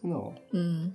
真的哦。嗯。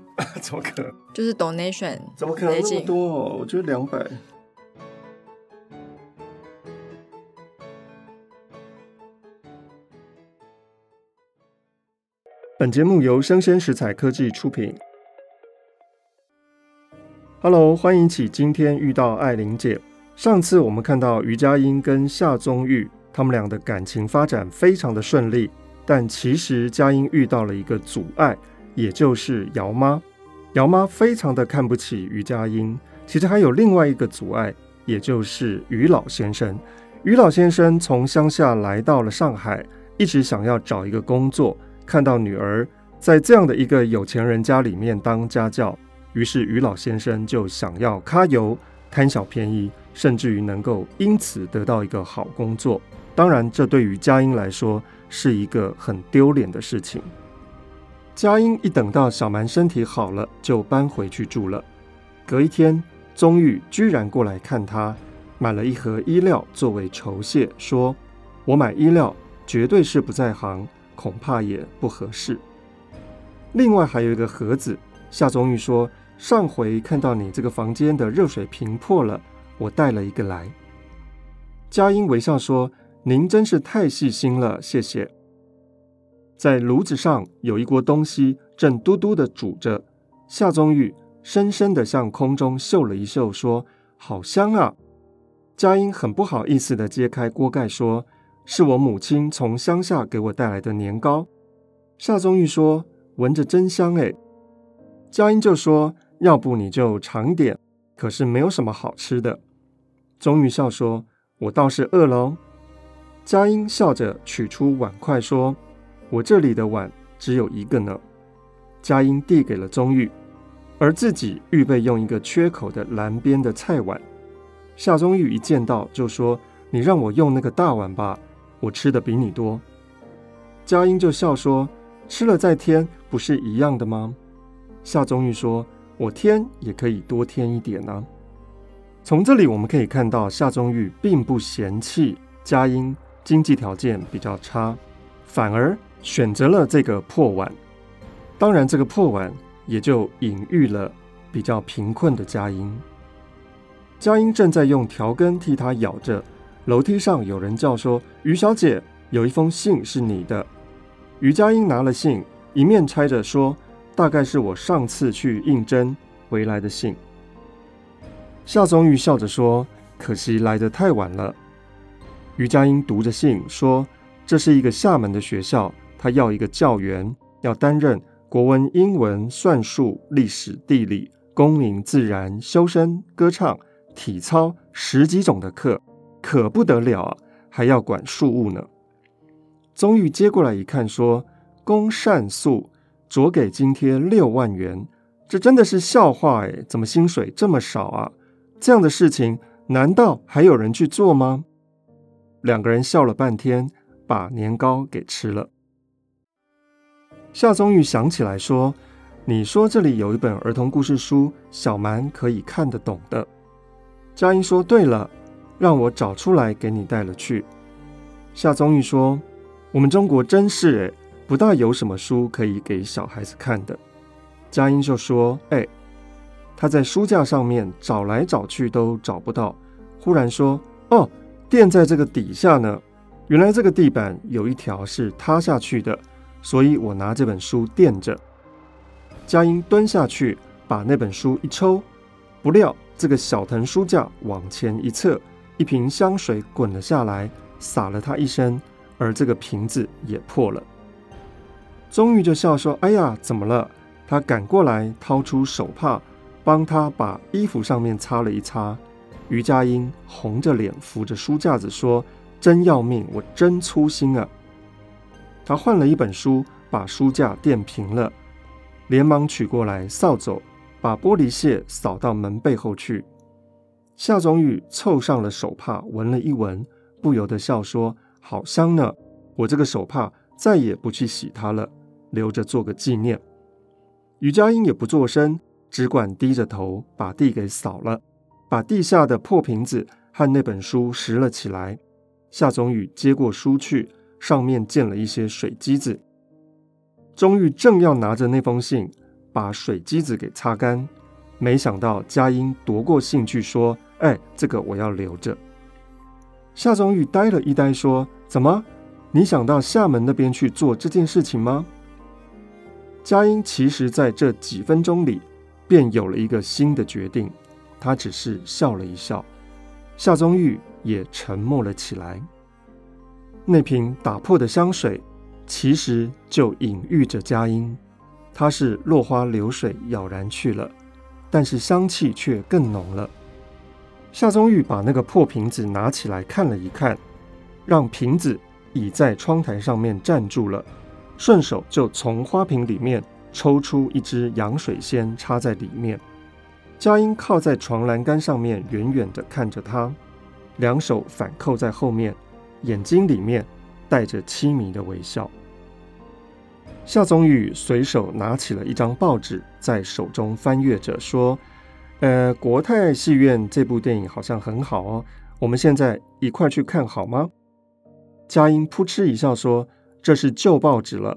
怎么可能？就是 donation，怎么可能那么多？我觉得两百。本节目由生鲜食材科技出品。Hello，欢迎起今天遇到艾琳姐。上次我们看到于佳音跟夏宗玉他们俩的感情发展非常的顺利，但其实佳音遇到了一个阻碍，也就是姚妈。姚妈非常的看不起于佳音，其实还有另外一个阻碍，也就是于老先生。于老先生从乡下来到了上海，一直想要找一个工作，看到女儿在这样的一个有钱人家里面当家教，于是于老先生就想要揩油贪小便宜，甚至于能够因此得到一个好工作。当然，这对于佳音来说是一个很丢脸的事情。佳音一等到小蛮身体好了，就搬回去住了。隔一天，宗玉居然过来看他，买了一盒衣料作为酬谢，说：“我买衣料绝对是不在行，恐怕也不合适。”另外还有一个盒子，夏宗玉说：“上回看到你这个房间的热水瓶破了，我带了一个来。”佳音微笑说：“您真是太细心了，谢谢。”在炉子上有一锅东西正嘟嘟的煮着，夏宗玉深深的向空中嗅了一嗅，说：“好香啊！”佳音很不好意思的揭开锅盖，说：“是我母亲从乡下给我带来的年糕。”夏宗玉说：“闻着真香诶。”佳音就说：“要不你就尝点，可是没有什么好吃的。”宗玉笑说：“我倒是饿了。”佳音笑着取出碗筷说。我这里的碗只有一个呢。佳音递给了宗玉，而自己预备用一个缺口的蓝边的菜碗。夏宗玉一见到就说：“你让我用那个大碗吧，我吃的比你多。”佳音就笑说：“吃了再添，不是一样的吗？”夏宗玉说：“我添也可以多添一点呢。”从这里我们可以看到，夏宗玉并不嫌弃佳音经济条件比较差，反而。选择了这个破碗，当然这个破碗也就隐喻了比较贫困的佳音。佳音正在用条根替他咬着，楼梯上有人叫说：“于小姐，有一封信是你的。”于佳音拿了信，一面拆着说：“大概是我上次去应征回来的信。”夏宗玉笑着说：“可惜来得太晚了。”于佳音读着信说：“这是一个厦门的学校。”他要一个教员，要担任国文、英文、算术、历史、地理、公民、自然、修身、歌唱、体操十几种的课，可不得了啊！还要管庶务呢。宗玉接过来一看，说：“公善素，酌给津贴六万元，这真的是笑话诶，怎么薪水这么少啊？这样的事情难道还有人去做吗？”两个人笑了半天，把年糕给吃了。夏宗玉想起来说：“你说这里有一本儿童故事书，小蛮可以看得懂的。”佳音说：“对了，让我找出来给你带了去。”夏宗玉说：“我们中国真是诶，不大有什么书可以给小孩子看的。”佳音就说：“哎，他在书架上面找来找去都找不到，忽然说：‘哦，垫在这个底下呢。原来这个地板有一条是塌下去的，所以我拿这本书垫着。’佳音蹲下去把那本书一抽，不料这个小藤书架往前一侧，一瓶香水滚了下来，洒了他一身，而这个瓶子也破了。宗玉就笑说：‘哎呀，怎么了？’他赶过来，掏出手帕，帮他把衣服上面擦了一擦。于佳音红着脸扶着书架子说：“真要命，我真粗心啊！”他换了一本书，把书架垫平了，连忙取过来扫帚，把玻璃屑扫到门背后去。夏宗玉凑上了手帕，闻了一闻，不由得笑说：“好香呢！我这个手帕再也不去洗它了，留着做个纪念。”于佳音也不作声，只管低着头把地给扫了，把地下的破瓶子和那本书拾了起来。夏宗玉接过书去，上面溅了一些水迹子。宗玉正要拿着那封信把水迹子给擦干，没想到佳音夺过信去说：“哎，这个我要留着。”夏宗玉呆了一呆，说：“怎么？你想到厦门那边去做这件事情吗？”佳音其实在这几分钟里，便有了一个新的决定。他只是笑了一笑，夏宗玉也沉默了起来。那瓶打破的香水，其实就隐喻着佳音。它是落花流水，杳然去了，但是香气却更浓了。夏宗玉把那个破瓶子拿起来看了一看，让瓶子倚在窗台上面站住了。顺手就从花瓶里面抽出一支洋水仙，插在里面。佳音靠在床栏杆上面，远远地看着他，两手反扣在后面，眼睛里面带着凄迷的微笑。夏宗玉随手拿起了一张报纸，在手中翻阅着，说：“呃，国泰戏院这部电影好像很好哦，我们现在一块去看好吗？”佳音扑哧一笑说。这是旧报纸了。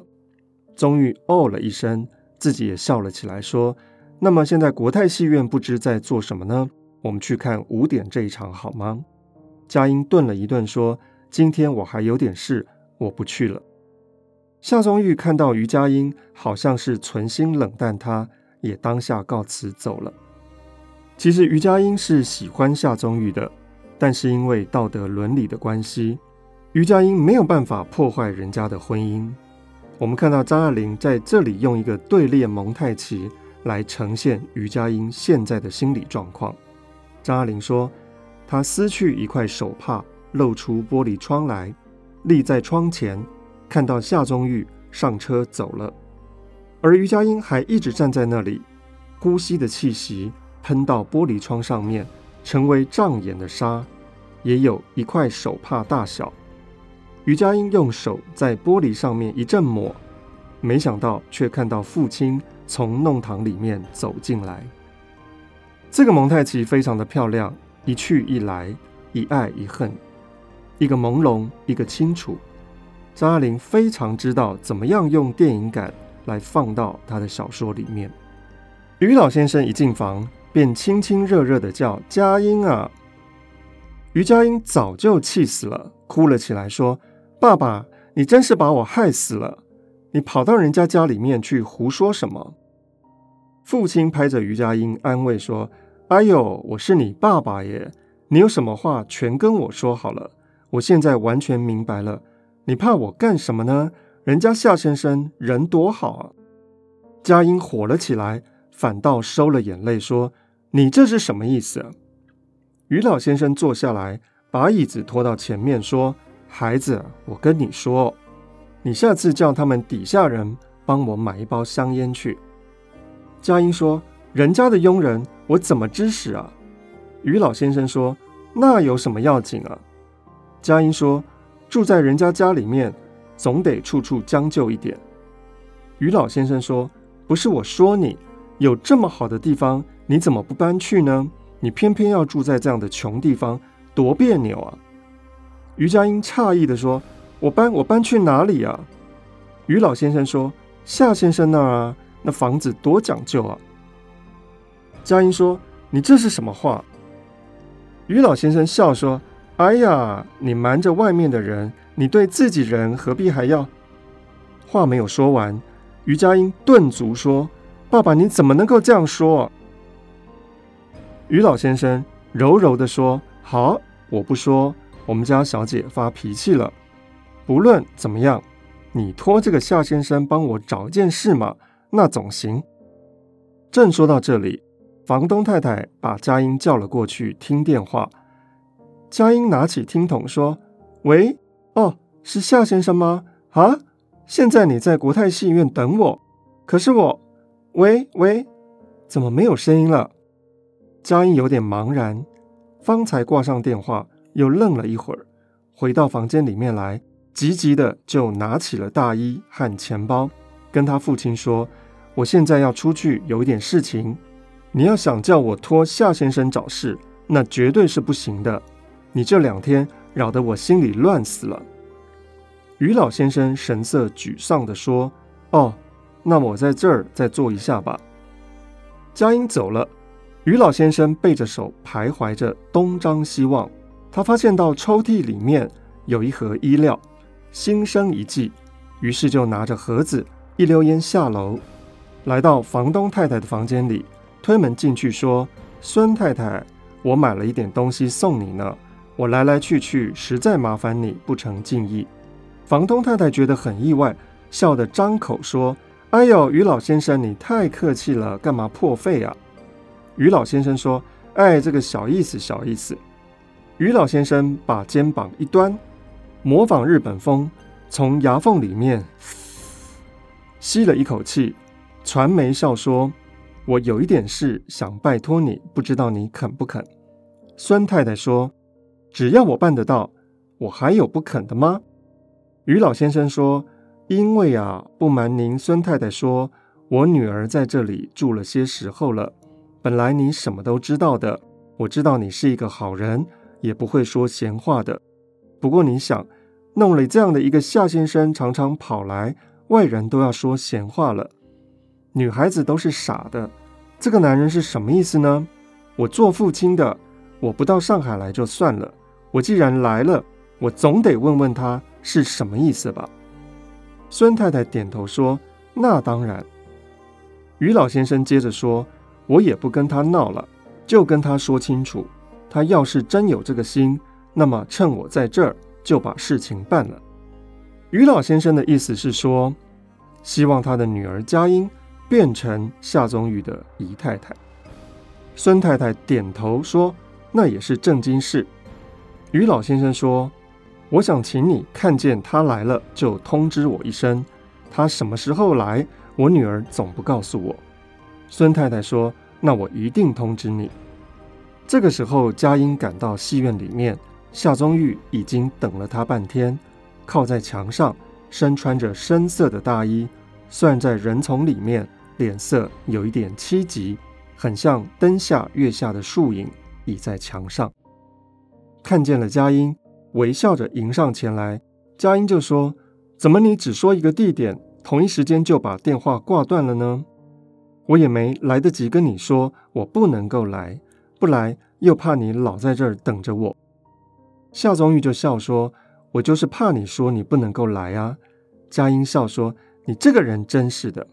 宗玉哦了一声，自己也笑了起来，说：“那么现在国泰戏院不知在做什么呢？我们去看五点这一场好吗？”佳音顿了一顿，说：“今天我还有点事，我不去了。”夏宗玉看到于佳音好像是存心冷淡他，也当下告辞走了。其实于佳音是喜欢夏宗玉的，但是因为道德伦理的关系。于佳音没有办法破坏人家的婚姻。我们看到张爱玲在这里用一个对列蒙太奇来呈现于佳音现在的心理状况。张爱玲说：“她撕去一块手帕，露出玻璃窗来，立在窗前，看到夏宗玉上车走了，而于佳音还一直站在那里，呼吸的气息喷到玻璃窗上面，成为障眼的沙，也有一块手帕大小。”于佳音用手在玻璃上面一阵抹，没想到却看到父亲从弄堂里面走进来。这个蒙太奇非常的漂亮，一去一来，一爱一恨，一个朦胧，一个清楚。张爱玲非常知道怎么样用电影感来放到她的小说里面。于老先生一进房，便亲亲热热的叫佳音啊！于佳音早就气死了，哭了起来，说。爸爸，你真是把我害死了！你跑到人家家里面去胡说什么？父亲拍着于佳音安慰说：“哎呦，我是你爸爸耶，你有什么话全跟我说好了。我现在完全明白了，你怕我干什么呢？人家夏先生人多好啊！”佳音火了起来，反倒收了眼泪说：“你这是什么意思？”于老先生坐下来，把椅子拖到前面说。孩子，我跟你说，你下次叫他们底下人帮我买一包香烟去。佳音说：“人家的佣人，我怎么指使啊？”于老先生说：“那有什么要紧啊？佳音说：“住在人家家里面，总得处处将就一点。”于老先生说：“不是我说你，有这么好的地方，你怎么不搬去呢？你偏偏要住在这样的穷地方，多别扭啊！”于佳音诧异地说：“我搬我搬去哪里啊？”于老先生说：“夏先生那儿啊，那房子多讲究啊。”佳音说：“你这是什么话？”于老先生笑说：“哎呀，你瞒着外面的人，你对自己人何必还要？”话没有说完。于佳音顿足说：“爸爸，你怎么能够这样说？”于老先生柔柔地说：“好，我不说。我们家小姐发脾气了。不论怎么样，你托这个夏先生帮我找一件事嘛，那总行。”正说到这里，房东太太把佳音叫了过去听电话。佳音拿起听筒说：“喂，哦，是夏先生吗？啊？”现在你在国泰戏院等我，可是我，喂喂，怎么没有声音了？佳音有点茫然，方才挂上电话，又愣了一会儿，回到房间里面来，急急的就拿起了大衣和钱包，跟他父亲说：“我现在要出去，有一点事情。你要想叫我托夏先生找事，那绝对是不行的。你这两天扰得我心里乱死了。”于老先生神色沮丧地说：“哦，那我在这儿再坐一下吧。”佳音走了，于老先生背着手徘徊着东张西望。他发现到抽屉里面有一盒衣料，心生一计，于是就拿着盒子一溜烟下楼，来到房东太太的房间里，推门进去说：“孙太太，我买了一点东西送你呢，我来来去去实在麻烦你不成敬意。”房东太太觉得很意外，笑得张口说：“哎呦，于老先生，你太客气了，干嘛破费啊？”于老先生说：“哎，这个小意思，小意思。”于老先生把肩膀一端，模仿日本风，从牙缝里面吸了一口气，传媒笑说：“我有一点事想拜托你，不知道你肯不肯？”孙太太说：“只要我办得到，我还有不肯的吗？”于老先生说：“因为啊，不瞒您，孙太太说，我女儿在这里住了些时候了。本来你什么都知道的，我知道你是一个好人，也不会说闲话的。不过你想，弄了这样的一个夏先生，常常跑来，外人都要说闲话了。女孩子都是傻的，这个男人是什么意思呢？我做父亲的，我不到上海来就算了，我既然来了，我总得问问他。”是什么意思吧？孙太太点头说：“那当然。”于老先生接着说：“我也不跟他闹了，就跟他说清楚。他要是真有这个心，那么趁我在这儿，就把事情办了。”于老先生的意思是说，希望他的女儿佳音变成夏宗玉的姨太太。孙太太点头说：“那也是正经事。”于老先生说。我想请你看见他来了，就通知我一声。他什么时候来，我女儿总不告诉我。孙太太说：“那我一定通知你。”这个时候，佳音赶到戏院里面，夏宗玉已经等了她半天，靠在墙上，身穿着深色的大衣，算在人丛里面，脸色有一点凄急，很像灯下月下的树影倚在墙上。看见了佳音。微笑着迎上前来，佳音就说：“怎么你只说一个地点，同一时间就把电话挂断了呢？我也没来得及跟你说，我不能够来，不来又怕你老在这儿等着我。”夏宗玉就笑说：“我就是怕你说你不能够来啊。”佳音笑说：“你这个人真是的。”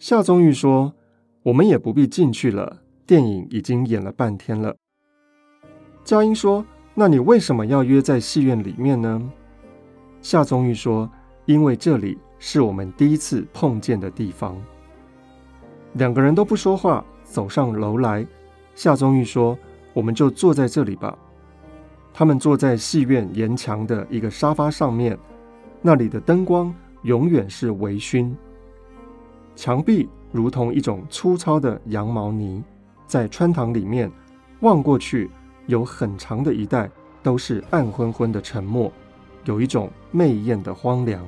夏宗玉说：“我们也不必进去了，电影已经演了半天了。”佳音说。那你为什么要约在戏院里面呢？夏宗玉说：“因为这里是我们第一次碰见的地方。”两个人都不说话，走上楼来。夏宗玉说：“我们就坐在这里吧。”他们坐在戏院沿墙的一个沙发上面，那里的灯光永远是微醺，墙壁如同一种粗糙的羊毛呢，在穿堂里面望过去。有很长的一带都是暗昏昏的沉默，有一种媚艳的荒凉。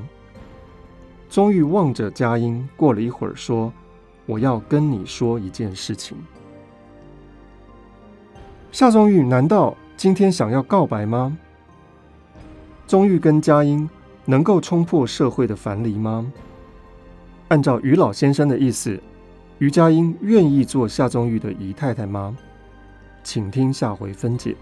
宗玉望着佳音，过了一会儿说：“我要跟你说一件事情。”夏宗玉难道今天想要告白吗？宗玉跟佳音能够冲破社会的樊篱吗？按照于老先生的意思，于佳音愿意做夏宗玉的姨太太吗？请听下回分解。